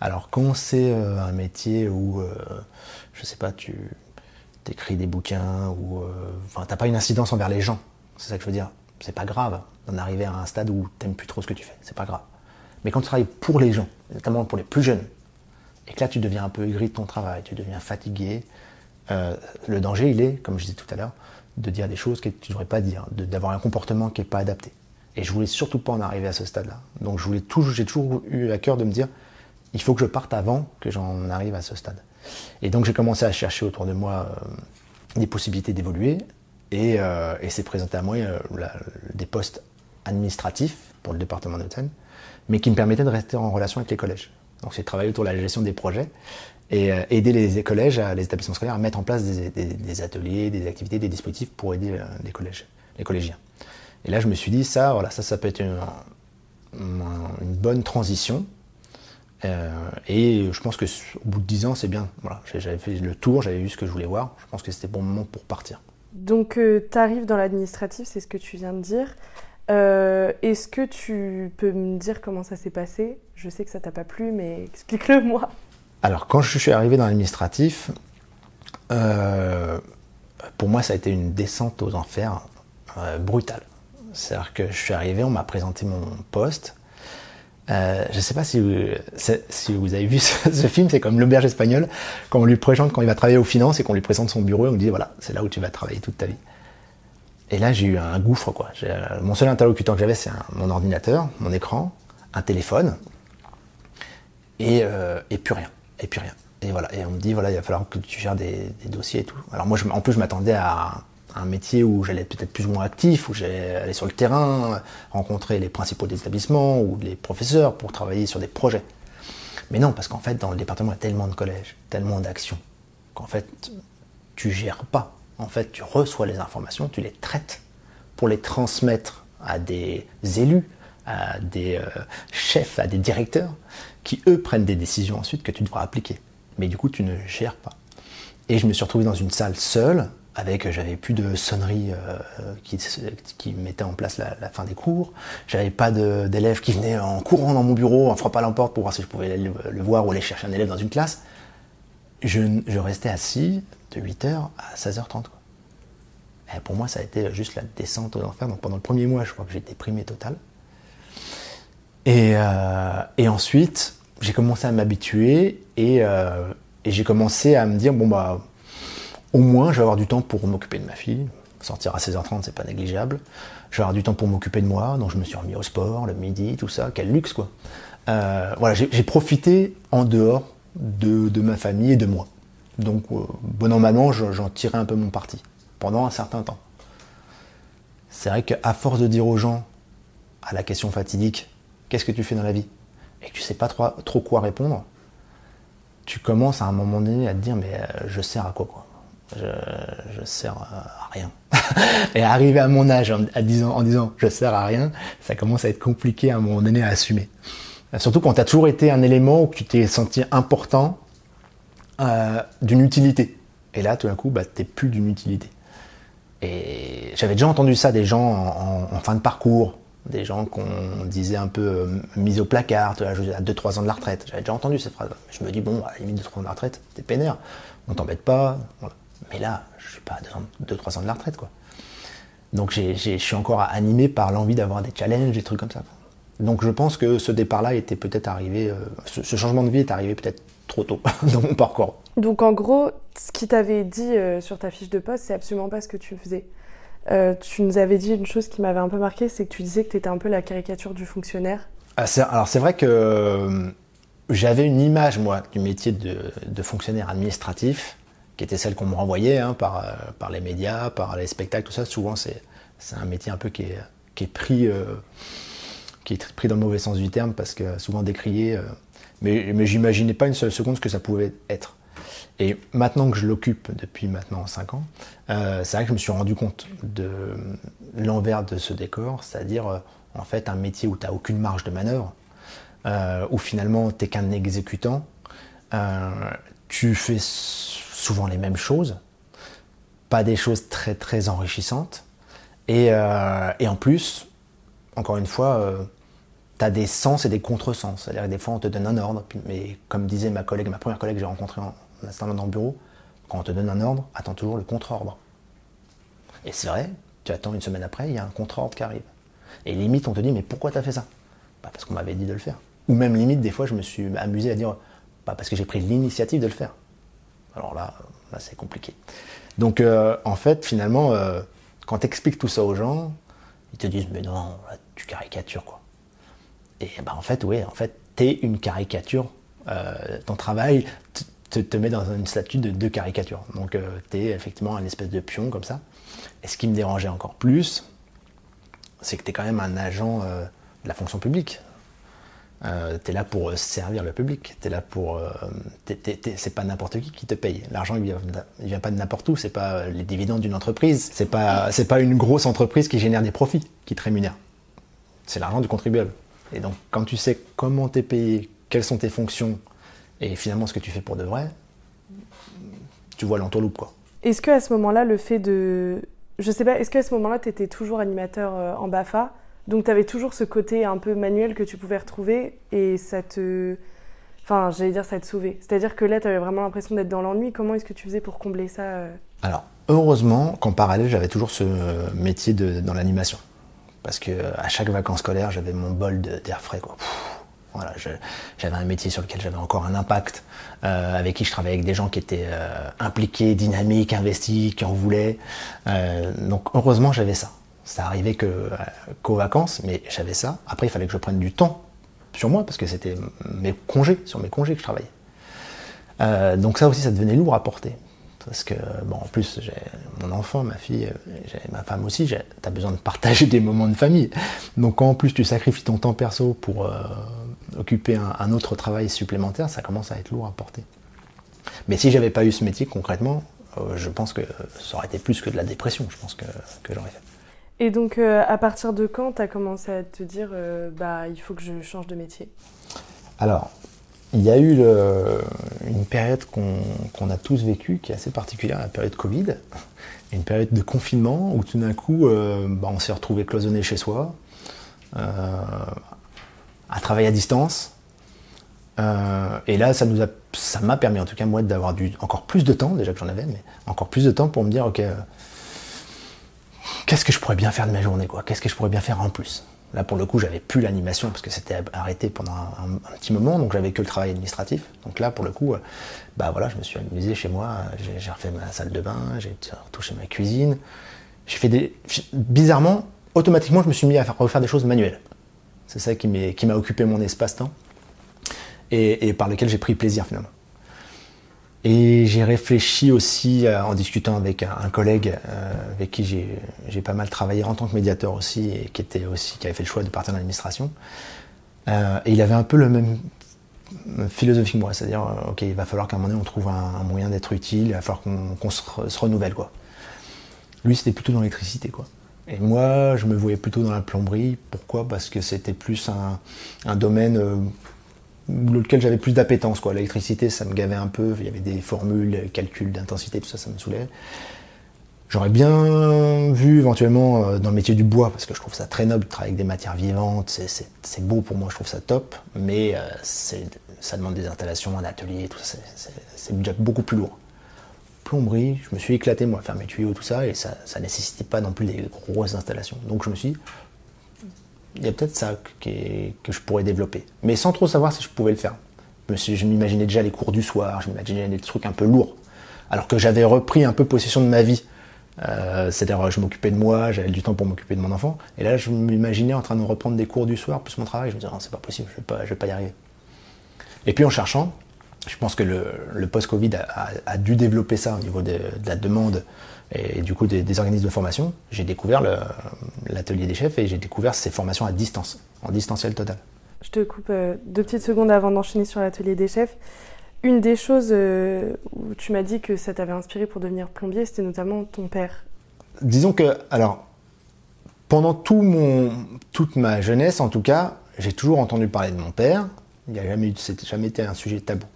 Alors quand c'est un métier où, je sais pas, tu écris des bouquins ou enfin t'as pas une incidence envers les gens, c'est ça que je veux dire. C'est pas grave d'en arriver à un stade où t'aimes plus trop ce que tu fais, c'est pas grave. Mais quand tu travailles pour les gens, notamment pour les plus jeunes, et que là tu deviens un peu aigri de ton travail, tu deviens fatigué, euh, le danger il est, comme je disais tout à l'heure, de dire des choses que tu ne devrais pas dire, d'avoir un comportement qui n'est pas adapté. Et je voulais surtout pas en arriver à ce stade-là. Donc voulais j'ai toujours eu à cœur de me dire, il faut que je parte avant que j'en arrive à ce stade. Et donc j'ai commencé à chercher autour de moi euh, des possibilités d'évoluer, et, euh, et c'est présenté à moi des postes administratifs pour le département de Haute-Seine mais qui me permettait de rester en relation avec les collèges. Donc j'ai travaillé autour de la gestion des projets et euh, aider les collèges, les établissements scolaires à mettre en place des, ateliers, des activités, des dispositifs pour aider euh, les collégiens. Et là je me suis dit ça, voilà, ça, ça peut être une, bonne transition. Euh, et je pense que au bout de 10 ans, c'est bien. Voilà, j'avais fait le tour, j'avais vu ce que je voulais voir. Je pense que c'était bon moment pour partir. Donc, tu arrives dans l'administratif, c'est ce que tu viens de dire. Euh, est-ce que tu peux me dire comment ça s'est passé? Je sais que ça t'a pas plu, mais explique-le moi. Alors, quand je suis arrivé dans l'administratif, euh, pour moi, ça a été une descente aux enfers euh, brutale. C'est-à-dire que je suis arrivé, on m'a présenté mon poste. je ne sais pas si vous, avez vu ce, film, c'est comme l'auberge espagnol, quand on lui présente, quand il va travailler aux finances et qu'on lui présente son bureau, et on lui dit voilà, c'est là où tu vas travailler toute ta vie. Et là, j'ai eu un gouffre, quoi. Euh, mon seul interlocuteur que j'avais, c'est mon ordinateur, mon écran, un téléphone, euh, et, plus rien. Et plus rien. Et voilà. Et on me dit, voilà, il va falloir que tu gères des, dossiers et tout. Alors moi, en plus, je m'attendais à un métier où j'allais être peut-être plus ou moins actif, où j'allais aller sur le terrain, rencontrer les principaux des établissements ou les professeurs pour travailler sur des projets. Mais non, parce qu'en fait, dans le département, il y a tellement de collèges, tellement d'actions, qu'en fait, tu gères pas en fait, tu reçois les informations, tu les traites pour les transmettre à des élus, à des euh, chefs, à des directeurs, qui eux prennent des décisions ensuite que tu devras appliquer. Mais du coup, tu ne gères pas. Et je me suis retrouvé dans une salle seule, avec, j'avais plus de sonnerie euh, qui, qui mettait en place la, fin des cours. J'avais pas d'élèves qui venaient en courant dans mon bureau, en frappant à la porte pour voir si je pouvais le, le voir ou aller chercher un élève dans une classe. Je, je restais assis de 8h à 16h30. Et pour moi, ça a été juste la descente aux enfers. Donc pendant le premier mois, je crois que j'ai déprimé total. Et, euh, et ensuite, j'ai commencé à m'habituer et, euh, et j'ai commencé à me dire bon, bah, au moins, je vais avoir du temps pour m'occuper de ma fille. Sortir à 16h30, c'est pas négligeable. Je vais avoir du temps pour m'occuper de moi, donc je me suis remis au sport, le midi, tout ça. Quel luxe, quoi. Euh, voilà, j'ai profité en dehors de, de, ma famille et de moi. Donc, bon an, mal j'en tirais un peu mon parti pendant un certain temps. C'est vrai qu'à force de dire aux gens, à la question fatidique, qu'est-ce que tu fais dans la vie? Et que tu sais pas trop, quoi répondre, tu commences à un moment donné à te dire, mais euh, je sers à quoi, je, sers à rien. et arriver à mon âge en, disant, je sers à rien, ça commence à être compliqué à un moment donné à assumer. Surtout quand tu as toujours été un élément où tu t'es senti important euh, d'une utilité. Et là, tout d'un coup, bah, tu n'es plus d'une utilité. Et j'avais déjà entendu ça des gens en, fin de parcours, des gens qu'on disait un peu euh, mis au placard, à 2-3 ans de la retraite. J'avais déjà entendu cette phrase. Je me dis, bon, à la limite 2-3 ans de la retraite, t'es pénère, on t'embête pas. Mais là, je suis pas à 2-3 ans de la retraite, quoi. Donc je suis encore animé par l'envie d'avoir des challenges, des trucs comme ça. Donc je pense que ce départ-là était peut-être arrivé, euh, ce, changement de vie est arrivé peut-être trop tôt dans mon parcours. Donc en gros, ce qui t'avait dit euh, sur ta fiche de poste, c'est absolument pas ce que tu faisais. Euh, tu nous avais dit une chose qui m'avait un peu marqué, c'est que tu disais que tu étais un peu la caricature du fonctionnaire. Ah, alors c'est vrai que euh, j'avais une image, moi, du métier de, fonctionnaire administratif, qui était celle qu'on me renvoyait hein, par, par les médias, par les spectacles, tout ça. Souvent, c'est un métier un peu qui est, qui est pris qui est pris dans le mauvais sens du terme parce que souvent décrié. mais mais j'imaginais pas une seule seconde ce que ça pouvait être. Et maintenant que je l'occupe depuis maintenant 5 ans, euh, c'est vrai que je me suis rendu compte de l'envers de ce décor, c'est-à-dire euh, en fait un métier où tu n'as aucune marge de manœuvre, euh, où finalement tu n'es qu'un exécutant, tu fais souvent les mêmes choses, pas des choses très très enrichissantes, et, en plus, encore une fois, tu as des sens et des contresens. C'est-à-dire des fois, on te donne un ordre, mais comme disait ma collègue, ma première collègue que j'ai rencontrée en, en installant dans le bureau, quand on te donne un ordre, attends toujours le contre-ordre. Et c'est vrai, tu attends une semaine après, il y a un contre-ordre qui arrive. Et limite, on te dit, mais pourquoi tu as fait ça? Bah, Parce qu'on m'avait dit de le faire. Ou même limite, des fois, je me suis amusé à dire, bah, parce que j'ai pris l'initiative de le faire. Alors là, c'est compliqué. Donc, euh, en fait, finalement, euh, quand tu expliques tout ça aux gens, ils te disent, mais non, tu caricatures, quoi. Et bah, en fait, oui, en fait, tu es une caricature. Euh, ton travail te, te, met dans une statue de, caricature. Donc, tu es effectivement un espèce de pion comme ça. Et ce qui me dérangeait encore plus, c'est que tu es quand même un agent de la fonction publique. Euh, tu es là pour servir le public. Es là pour. Euh, c'est pas n'importe qui qui te paye. L'argent, il, il vient, pas de n'importe où. C'est pas les dividendes d'une entreprise. C'est pas, pas une grosse entreprise qui génère des profits qui te rémunère. C'est l'argent du contribuable. Et donc, quand tu sais comment t'es payé, quelles sont tes fonctions, et finalement ce que tu fais pour de vrai, tu vois l'entourloupe, quoi. Est-ce que à ce moment-là, le fait de, je sais pas, est-ce qu'à ce moment-là, tu étais toujours animateur euh, en Bafa? Donc tu avais toujours ce côté un peu manuel que tu pouvais retrouver et ça te... Enfin, j'allais dire ça te sauvait. C'est-à-dire que là, tu avais vraiment l'impression d'être dans l'ennui. Comment est-ce que tu faisais pour combler ça euh? Alors, heureusement qu'en parallèle, j'avais toujours ce métier de, dans l'animation. Parce que à chaque vacances scolaires, j'avais mon bol d'air frais. Quoi. J'avais un métier sur lequel j'avais encore un impact, euh, avec qui je travaillais avec des gens qui étaient euh, impliqués, dynamiques, investis, qui en voulaient. Euh, donc heureusement, j'avais ça. Ça arrivait qu'aux vacances, mais j'avais ça. Après, il fallait que je prenne du temps sur moi, parce que c'était mes congés, sur mes congés que je travaillais. Donc ça aussi, ça devenait lourd à porter. Parce que, bon, en plus, j'ai mon enfant, ma fille, ma femme aussi, tu as besoin de partager des moments de famille. Donc quand en plus tu sacrifies ton temps perso pour occuper un, un, autre travail supplémentaire, ça commence à être lourd à porter. Mais si j'avais pas eu ce métier concrètement, euh, je pense que ça aurait été plus que de la dépression, je pense que, que j'aurais fait. Et donc, euh, à partir de quand tu as commencé à te dire, euh, bah, il faut que je change de métier? Alors, il y a eu le, une période qu'on a tous vécue, qui est assez particulière, la période Covid, une période de confinement où tout d'un coup, bah, on s'est retrouvé cloisonné chez soi, à travailler à distance. et là, ça nous a, ça m'a permis, en tout cas moi, d'avoir encore plus de temps, déjà que j'en avais, mais encore plus de temps pour me dire, ok qu'est-ce que je pourrais bien faire de ma journée, quoi? Qu'est-ce que je pourrais bien faire en plus? Là, pour le coup, j'avais plus l'animation parce que c'était arrêté pendant un, un, petit moment, donc j'avais que le travail administratif. Donc là, pour le coup, euh, bah voilà, je me suis amusé chez moi. J'ai refait ma salle de bain, j'ai retouché ma cuisine. J'ai fait des, bizarrement, automatiquement, je me suis mis à faire, refaire des choses manuelles. C'est ça qui m'a occupé mon espace-temps et, par lequel j'ai pris plaisir finalement. Et j'ai réfléchi aussi euh, en discutant avec un, collègue euh, avec qui j'ai pas mal travaillé en tant que médiateur aussi et qui était aussi qui avait fait le choix de partir dans l'administration. Euh, et il avait un peu le même philosophie que moi, c'est-à-dire ok il va falloir qu'à un moment donné on trouve un, moyen d'être utile, il va falloir qu'on qu se, se, renouvelle quoi. Lui c'était plutôt dans l'électricité quoi. Et moi je me voyais plutôt dans la plomberie. Pourquoi? Parce que c'était plus un, domaine euh, lequel j'avais plus d'appétence. L'électricité, ça me gavait un peu. Il y avait des formules, calculs d'intensité, tout ça, ça me saoulait. J'aurais bien vu éventuellement euh, dans le métier du bois, parce que je trouve ça très noble travailler avec des matières vivantes, c'est beau pour moi, je trouve ça top, mais euh, ça demande des installations, un atelier, tout ça, c'est déjà beaucoup plus lourd. Plomberie, je me suis éclaté moi à faire mes tuyaux, tout ça, et ça ne nécessitait pas non plus des grosses installations. Donc je me suis dit, il y a peut-être ça qui que je pourrais développer. Mais sans trop savoir si je pouvais le faire. Je m'imaginais déjà les cours du soir, je m'imaginais des trucs un peu lourds. Alors que j'avais repris un peu possession de ma vie. Euh, C'est-à-dire, je m'occupais de moi, j'avais du temps pour m'occuper de mon enfant. Et là, je m'imaginais en train de reprendre des cours du soir, plus mon travail. Je me disais, c'est pas possible, je vais je vais pas y arriver. Et puis en cherchant, je pense que le, le post-Covid a, a, a, dû développer ça au niveau de, de la demande et du coup des, des organismes de formation, j'ai découvert l'atelier des chefs et j'ai découvert ces formations à distance, en distanciel total. Je te coupe euh, deux petites secondes avant d'enchaîner sur l'atelier des chefs. Une des choses euh, où tu m'as dit que ça t'avait inspiré pour devenir plombier, c'était notamment ton père. Disons que, alors, pendant tout mon, toute ma jeunesse, en tout cas, j'ai toujours entendu parler de mon père. Il n'y a jamais, jamais été un sujet tabou.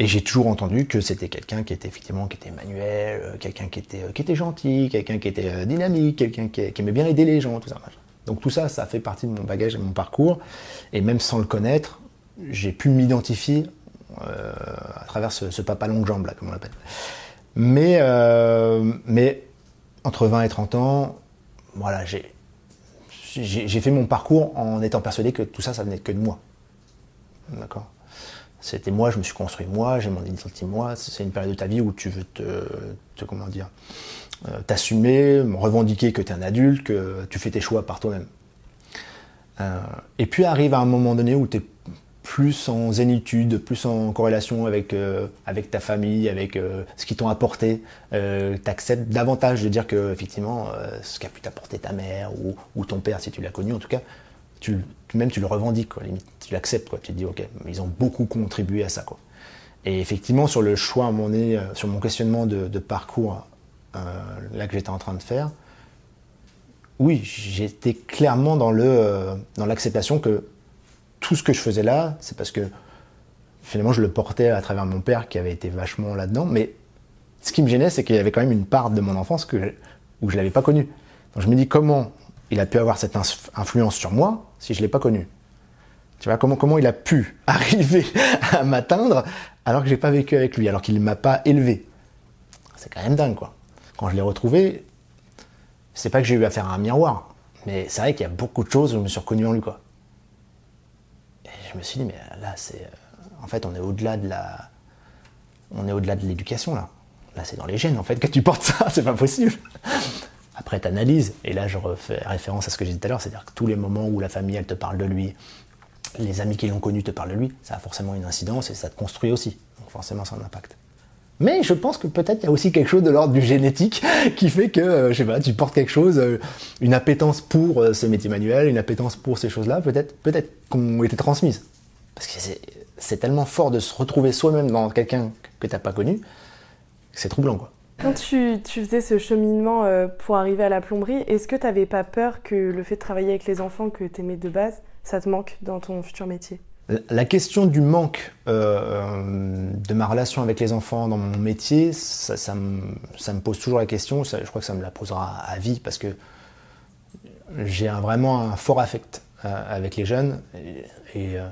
Et j'ai toujours entendu que c'était quelqu'un qui était effectivement qui était manuel, quelqu'un qui était qui était gentil, quelqu'un qui était dynamique, quelqu'un qui, aimait bien aider les gens, tout ça. Donc tout ça, ça fait partie de mon bagage et de mon parcours. Et même sans le connaître, j'ai pu m'identifier euh, à travers ce, papa longue jambe, là, comme on l'appelle. Mais, euh, mais entre 20 et 30 ans, voilà, j'ai fait mon parcours en étant persuadé que tout ça, ça venait que de moi. D'accord C'était moi, je me suis construit moi, j'ai mon identité moi. C'est une période de ta vie où tu veux te, comment dire, euh, t'assumer, revendiquer que tu es un adulte, que tu fais tes choix par toi-même. et puis arrive à un moment donné où tu es plus en zénitude, plus en corrélation avec, euh, ta famille, avec euh, ce qu'ils t'ont apporté. Euh, tu acceptes davantage de dire que effectivement euh, ce qu'a pu t'apporter ta mère ou, ton père, si tu l'as connu en tout cas, même tu le revendiques, limite, tu l'acceptes, quoi. tu te dis ok, ils ont beaucoup contribué à ça. Et effectivement, sur le choix, mon nez, sur mon questionnement de, parcours, là que j'étais en train de faire, oui, j'étais clairement dans le dans l'acceptation que tout ce que je faisais là, c'est parce que finalement je le portais à travers mon père qui avait été vachement là-dedans. Mais ce qui me gênait, c'est qu'il y avait quand même une part de mon enfance que, où je l'avais pas connu. Donc je me dis comment il a pu avoir cette influence sur moi si je l'ai pas connu. Tu vois, comment, comment il a pu arriver à m'atteindre alors que j'ai pas vécu avec lui, alors qu'il m'a pas élevé. C'est quand même dingue, quoi. Quand je l'ai retrouvé, c'est pas que j'ai eu à faire un miroir, mais c'est vrai qu'il y a beaucoup de choses où je me suis reconnu en lui, quoi je me suis dit, mais là, c'est. Euh, en fait, on est au-delà de la. On est au-delà de l'éducation, là. Là, c'est dans les gènes, en fait, que tu portes ça, c'est pas possible. Après, tu analyses, et là, je refais référence à ce que j'ai dit tout à l'heure, c'est-à-dire que tous les moments où la famille, elle te parle de lui, les amis qui l'ont connu te parlent de lui, ça a forcément une incidence et ça te construit aussi. Donc, forcément, ça un impact. Mais je pense que peut-être il y a aussi quelque chose de l'ordre du génétique qui fait que, euh, je sais pas, tu portes quelque chose, euh, une appétence pour euh, ce métier manuel, une appétence pour ces choses-là, peut-être, peut-être qu'on été transmises. Parce que c'est tellement fort de se retrouver soi-même dans quelqu'un que tu n'as pas connu, c'est troublant, quoi. Quand tu, tu, faisais ce cheminement pour arriver à la plomberie, est-ce que tu n'avais pas peur que le fait de travailler avec les enfants que tu aimais de base, ça te manque dans ton futur métier? La question du manque euh, de ma relation avec les enfants dans mon métier, ça, me, pose toujours la question. je crois que ça me la posera à vie parce que j'ai vraiment un fort affect euh, avec les jeunes et, euh,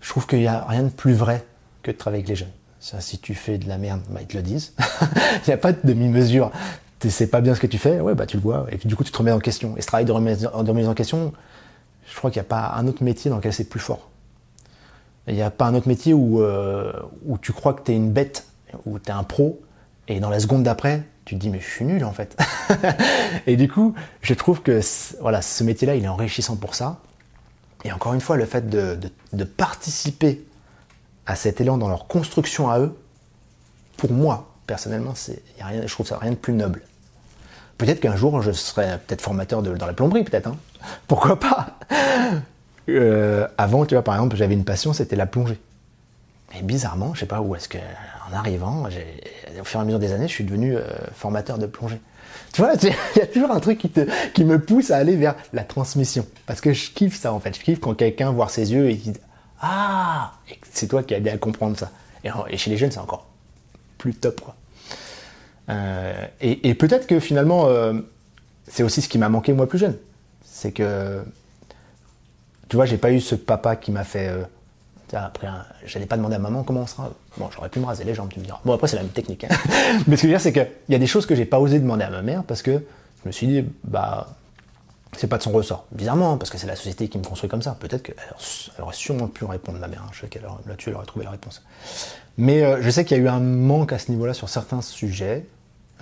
je trouve qu'il n'y a rien de plus vrai que de travailler avec les jeunes. Si tu fais de la merde, bah, ils te le disent. Il n'y a pas de demi-mesure. Tu sais pas bien ce que tu fais, ouais, bah, tu le vois. Et du coup, tu te remets en question. Et ce travail de remise, de remise en question, je crois qu'il n'y a pas un autre métier dans lequel c'est plus fort. Il n'y a pas un autre métier où, euh, tu crois que tu es une bête, où tu es un pro, et dans la seconde d'après, tu te dis mais je suis nul en fait. et du coup, je trouve que voilà, ce métier-là, il est enrichissant pour ça. Et encore une fois, le fait de, de, participer à cet élan dans leur construction à eux, pour moi, personnellement, je trouve ça rien de plus noble. Peut-être qu'un jour, je serai peut-être formateur dans la plomberie, peut-être. Hein. Pourquoi pas? Euh, avant, tu vois, par exemple, j'avais une passion, c'était la plongée. Et bizarrement, je sais pas où est-ce que, en arrivant, au fur et à mesure des années, je suis devenu euh, formateur de plongée. Tu vois, il y a toujours un truc qui, me pousse à aller vers la transmission. Parce que je kiffe ça, en fait. Je kiffe quand quelqu'un voit ses yeux et dit Ah C'est toi qui as aidé à comprendre ça. Et, chez les jeunes, c'est encore plus top, quoi. Euh, et, et peut-être que finalement, c'est aussi ce qui m'a manqué, moi, plus jeune. C'est que tu vois, j'ai pas eu ce papa qui m'a fait. Euh, après, j'allais pas demander à maman comment on sera. Bon, j'aurais pu me raser les jambes, tu me diras. Bon, après, c'est la même technique. Hein. Mais ce que je veux dire, c'est qu'il y a des choses que j'ai pas osé demander à ma mère parce que je me suis dit, bah, c'est pas de son ressort. Bizarrement, hein, parce que c'est la société qui me construit comme ça. Peut-être qu'elle aurait sûrement pu répondre, ma mère. Hein. Je sais qu'elle là-dessus, elle aurait trouvé la réponse. Mais euh, je sais qu'il y a eu un manque à ce niveau-là sur certains sujets.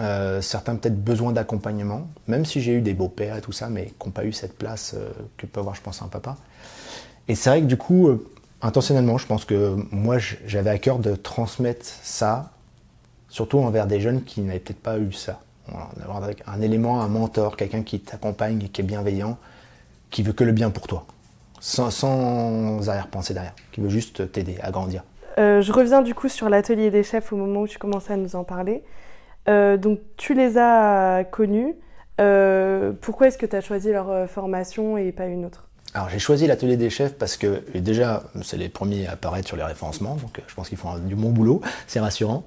Euh, certains peut-être besoin d'accompagnement, même si j'ai eu des beaux-pères et tout ça, mais qui n'ont pas eu cette place euh, que peut avoir, je pense, un papa. Et c'est vrai que du coup, intentionnellement, je pense que moi, j'avais à cœur de transmettre ça, surtout envers des jeunes qui n'avaient peut-être pas eu ça. D'avoir un élément, un mentor, quelqu'un qui t'accompagne, qui est bienveillant, qui veut que le bien pour toi, sans, arrière-pensée derrière, qui veut juste t'aider à grandir. je reviens du coup sur l'atelier des chefs au moment où tu commençais à nous en parler. Euh, donc tu les as connus. Euh, pourquoi est-ce que tu as choisi leur euh, formation et pas une autre? Alors j'ai choisi l'atelier des chefs parce que déjà c'est les premiers à apparaître sur les référencements, donc je pense qu'ils font du bon boulot, c'est rassurant.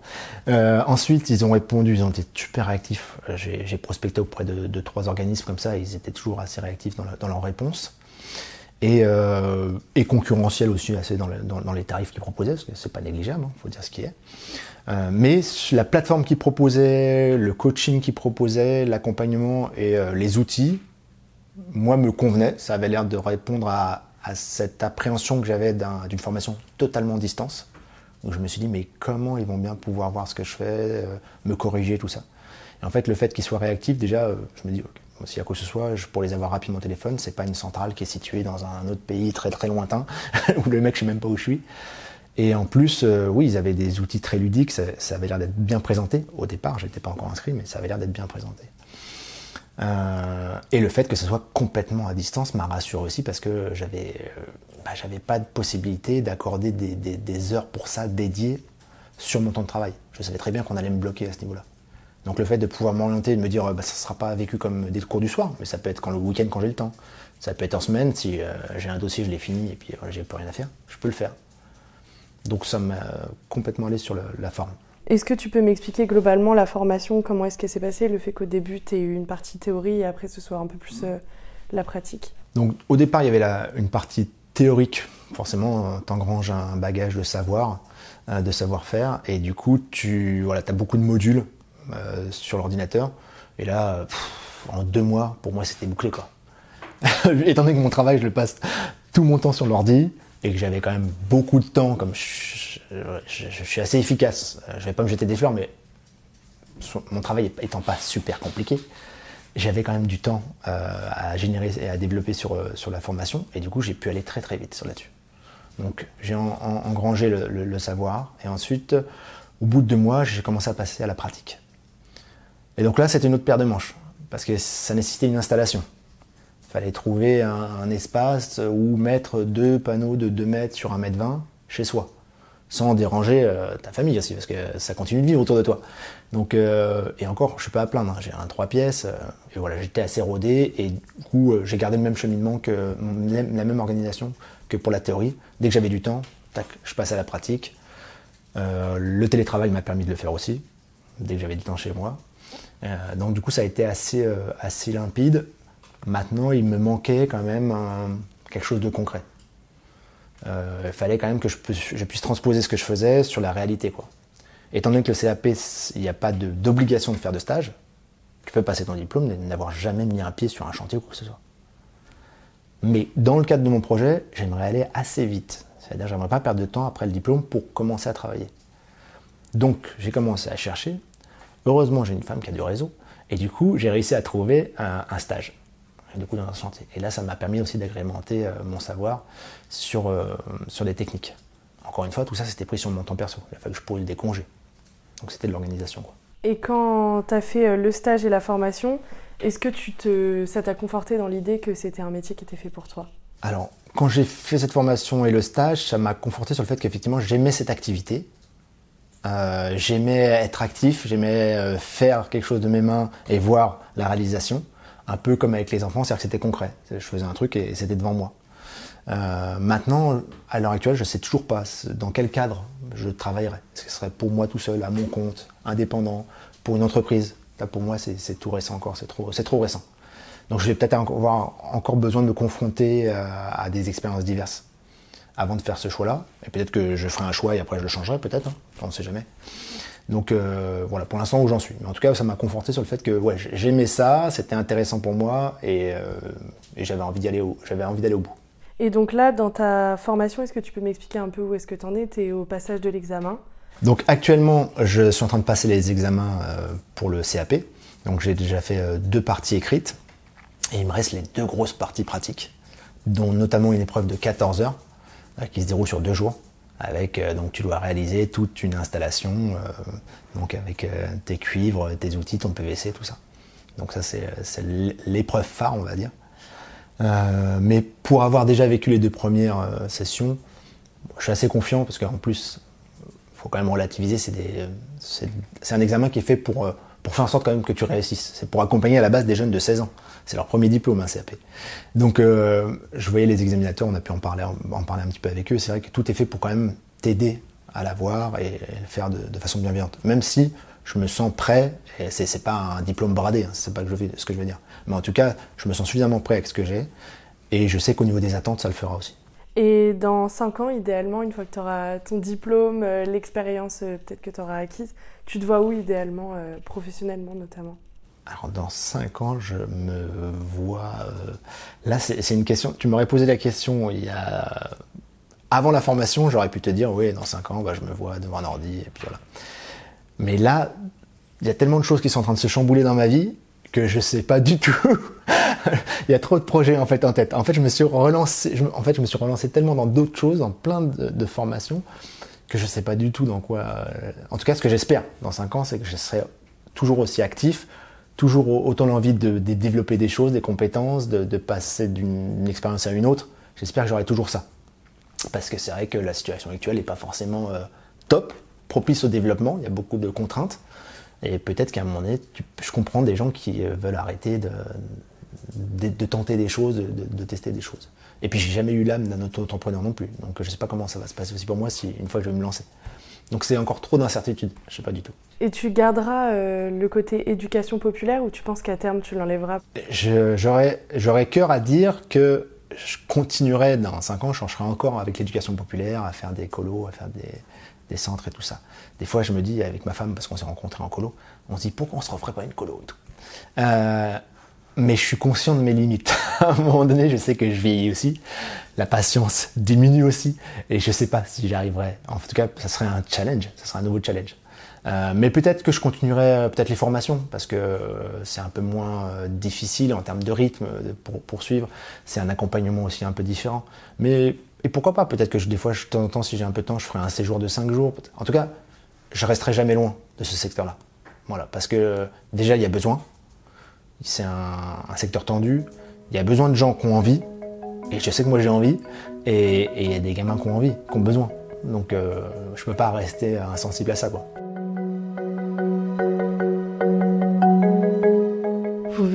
ensuite ils ont répondu, ils ont été super réactifs. J'ai prospecté auprès de, trois organismes comme ça, ils étaient toujours assez réactifs dans, dans leurs réponses. Et, euh, et, concurrentiel aussi assez dans, les tarifs qu'ils proposaient, parce que c'est pas négligeable, il hein, faut dire ce qui est. Euh, mais la plateforme qu'ils proposaient, le coaching qu'ils proposaient, l'accompagnement et euh, les outils, moi me convenaient. Ça avait l'air de répondre à, cette appréhension que j'avais d'une formation totalement distance. Donc je me suis dit mais comment ils vont bien pouvoir voir ce que je fais, euh, me corriger tout ça. Et en fait le fait qu'ils soient réactifs déjà, euh, je me dis ok s'il y a quoi que ce soit, pour les avoir rapidement au téléphone, c'est pas une centrale qui est située dans un autre pays très très lointain, où le mec je sais même pas où je suis. Et en plus, euh, oui, ils avaient des outils très ludiques, ça, avait l'air d'être bien présenté. Au départ, j'étais pas encore inscrit, mais ça avait l'air d'être bien présenté. Euh, et le fait que ce soit complètement à distance m'a rassuré aussi parce que j'avais euh, bah, j'avais pas de possibilité d'accorder des, heures pour ça dédiées sur mon temps de travail. Je savais très bien qu'on allait me bloquer à ce niveau-là. Donc le fait de pouvoir m'orienter et de me dire, bah, ça ne sera pas vécu comme des cours du soir, mais ça peut être quand le week-end quand j'ai le temps. Ça peut être en semaine, si euh, j'ai un dossier, je l'ai fini et puis j'ai plus rien à faire, je peux le faire. Donc ça m'a complètement allé sur la forme. Est-ce que tu peux m'expliquer globalement la formation, comment est-ce qu'elle s'est passée, le fait qu'au début tu aies eu une partie théorie et après ce soit un peu plus euh, la pratique? Donc au départ il y avait une partie théorique, forcément tu engranges un bagage de savoir, de savoir-faire et du coup tu voilà, as beaucoup de modules euh, sur l'ordinateur. Et là, en deux mois, pour moi, c'était bouclé. Quoi. Étant donné que mon travail, je le passe tout mon temps sur l'ordi et que j'avais quand même beaucoup de temps, comme suis assez efficace, euh, je vais pas me jeter des fleurs, mais mon travail étant pas super compliqué, j'avais quand même du temps euh, à générer et à développer sur, la formation, et du coup j'ai pu aller très très vite là-dessus. Donc j'ai engrangé le, savoir, et ensuite, au bout de deux mois, j'ai commencé à passer à la pratique. Et donc là, c'était une autre paire de manches, parce que ça nécessitait une installation. Il fallait trouver un, espace où mettre deux panneaux de 2 mètres sur 1 mètre 20 chez soi, sans déranger euh, ta famille aussi, parce que ça continue de vivre autour de toi. Donc, euh, et encore, je suis pas à plaindre, hein. j'ai un 3 pièces, euh, et voilà, j'étais assez rodé, et du coup, j'ai gardé le même cheminement, que la même organisation que pour la théorie. Dès que j'avais du temps, tac, je passe à la pratique. le télétravail m'a permis de le faire aussi, dès que j'avais du temps chez moi. Donc du coup ça a été assez, assez limpide. Maintenant il me manquait quand même quelque chose de concret. Euh, il fallait quand même que je, puisse, transposer ce que je faisais sur la réalité. Quoi. Étant donné que le CAP, il n'y a pas d'obligation de, faire de stage, tu peux passer ton diplôme et n'avoir jamais mis un pied sur un chantier ou quoi que ce soit. Mais dans le cadre de mon projet, j'aimerais aller assez vite. C'est-à-dire, j'aimerais pas perdre de temps après le diplôme pour commencer à travailler. Donc, j'ai commencé à chercher Heureusement, j'ai une femme qui a du réseau. Et du coup, j'ai réussi à trouver un, stage. du coup, dans un chantier. Et là, ça m'a permis aussi d'agrémenter euh, mon savoir sur, euh, sur des techniques. Encore une fois, tout ça, c'était pris sur mon temps perso. Il a fallu que je pourrais des congés. Donc, c'était de l'organisation. Et quand tu as fait euh, le stage et la formation, est-ce que tu te, ça t'a conforté dans l'idée que c'était un métier qui était fait pour toi? Alors, quand j'ai fait cette formation et le stage, ça m'a conforté sur le fait qu'effectivement, j'aimais cette activité euh, j'aimais être actif, j'aimais faire quelque chose de mes mains et voir la réalisation, un peu comme avec les enfants, c'est-à-dire que c'était concret. Je faisais un truc et c'était devant moi. Euh, maintenant, à l'heure actuelle, je ne sais toujours pas dans quel cadre je que ce serait pour moi tout seul, à mon compte, indépendant, pour une entreprise? Là, pour moi, c'est tout récent encore, c'est trop, trop récent. Donc, je vais peut-être avoir encore besoin de me confronter à des expériences diverses avant de faire ce choix-là. Et peut-être que je ferai un choix et après je le changerai, peut-être. Hein. on ne sait jamais. Donc euh, voilà, pour l'instant où j'en suis. Mais en tout cas, ça m'a conforté sur le fait que ouais, j'aimais ça, c'était intéressant pour moi et, euh, j'avais envie d'y aller au, j'avais envie d'aller au bout. Et donc là, dans ta formation, est-ce que tu peux m'expliquer un peu où est-ce que tu en es? Tu es au passage de l'examen Donc actuellement, je suis en train de passer les examens euh, pour le CAP. Donc j'ai déjà fait deux parties écrites et il me reste les deux grosses parties pratiques, dont notamment une épreuve de 14 heures qui se déroule sur deux jours. Avec, euh, donc tu dois réaliser toute une installation, euh, donc avec euh, tes cuivres, tes outils, ton PVC, tout ça. Donc ça c'est l'épreuve phare, on va dire. Mais pour avoir déjà vécu les deux premières sessions, je suis assez confiant parce qu'en plus, il faut quand même relativiser. C'est un examen qui est fait pour, pour faire en sorte quand même que tu réussisses. C'est pour accompagner à la base des jeunes de 16 ans. C'est leur premier diplôme, un CAP. Donc, euh, je voyais les examinateurs, on a pu en parler, un petit peu avec eux. C'est vrai que tout est fait pour quand même t'aider à l'avoir et, le faire de, de, façon bienveillante. Même si je me sens prêt, et c'est, c'est pas un diplôme bradé, hein, c'est pas que je veux, ce que je veux dire. Mais en tout cas, je me sens suffisamment prêt avec ce que j'ai et je sais qu'au niveau des attentes, ça le fera aussi. Et dans 5 ans, idéalement, une fois que tu auras ton diplôme, euh, l'expérience euh, peut-être que tu auras acquise, tu te vois où idéalement, euh, professionnellement notamment? Alors dans 5 ans, je me vois... Là, c'est une question... Tu m'aurais posé la question il y a... Avant la formation, j'aurais pu te dire, oui, dans 5 ans, bah, je me vois devant un ordi, et puis voilà. Mais là, il y a tellement de choses qui sont en train de se chambouler dans ma vie que je sais pas du tout. il y a trop de projets en fait en tête. En fait, je me suis relancé. tellement dans d'autres choses, dans plein de, formations, que je sais pas du tout dans quoi. Euh, en tout cas, ce que j'espère dans 5 ans, c'est que je serai toujours aussi actif, toujours autant l'envie de, développer des choses, des compétences, de, passer d'une expérience à une autre. J'espère que j'aurai toujours ça. Parce que c'est vrai que la situation actuelle n'est pas forcément euh, top, propice au développement. Il y a beaucoup de contraintes. Et peut-être qu'à un moment donné, je comprends des gens qui euh, veulent arrêter de, de, tenter des choses, de, tester des choses. Et puis j'ai jamais eu l'âme d'un auto-entrepreneur non plus. Donc je sais pas comment ça va se passer aussi pour moi si une fois que je vais me lancer. Donc c'est encore trop d'incertitude, je sais pas du tout. Et tu garderas euh, le côté éducation populaire ou tu penses qu'à terme tu l'enlèveras? J'aurais cœur à dire que je continuerai dans 5 ans, je changerai encore avec l'éducation populaire, à faire des colos, à faire des, centres et tout ça. Des fois, je me dis avec ma femme, parce qu'on s'est rencontrés en colo, on se dit pourquoi on se referait pas une colo et tout? Euh, mais je suis conscient de mes limites. à un moment donné, je sais que je vieillis aussi, la patience diminue aussi, et je sais pas si j'y arriverai. En tout cas, ça serait un challenge, ça serait un nouveau challenge. Euh, mais peut-être que je continuerai euh, peut-être les formations parce que c'est un peu moins difficile en termes de rythme pour poursuivre. C'est un accompagnement aussi un peu différent. Mais et pourquoi pas Peut-être que des fois, de temps en temps, si j'ai un peu de temps, je ferai un séjour de 5 jours. En tout cas, je resterai jamais loin de ce secteur-là. Voilà, parce que déjà, il y a besoin. C'est un, secteur tendu. Il y a besoin de gens qui ont envie. Et je sais que moi, j'ai envie. Et, il y a des gamins qui ont envie, qui ont besoin. Donc, euh, je ne peux pas rester insensible à ça, quoi.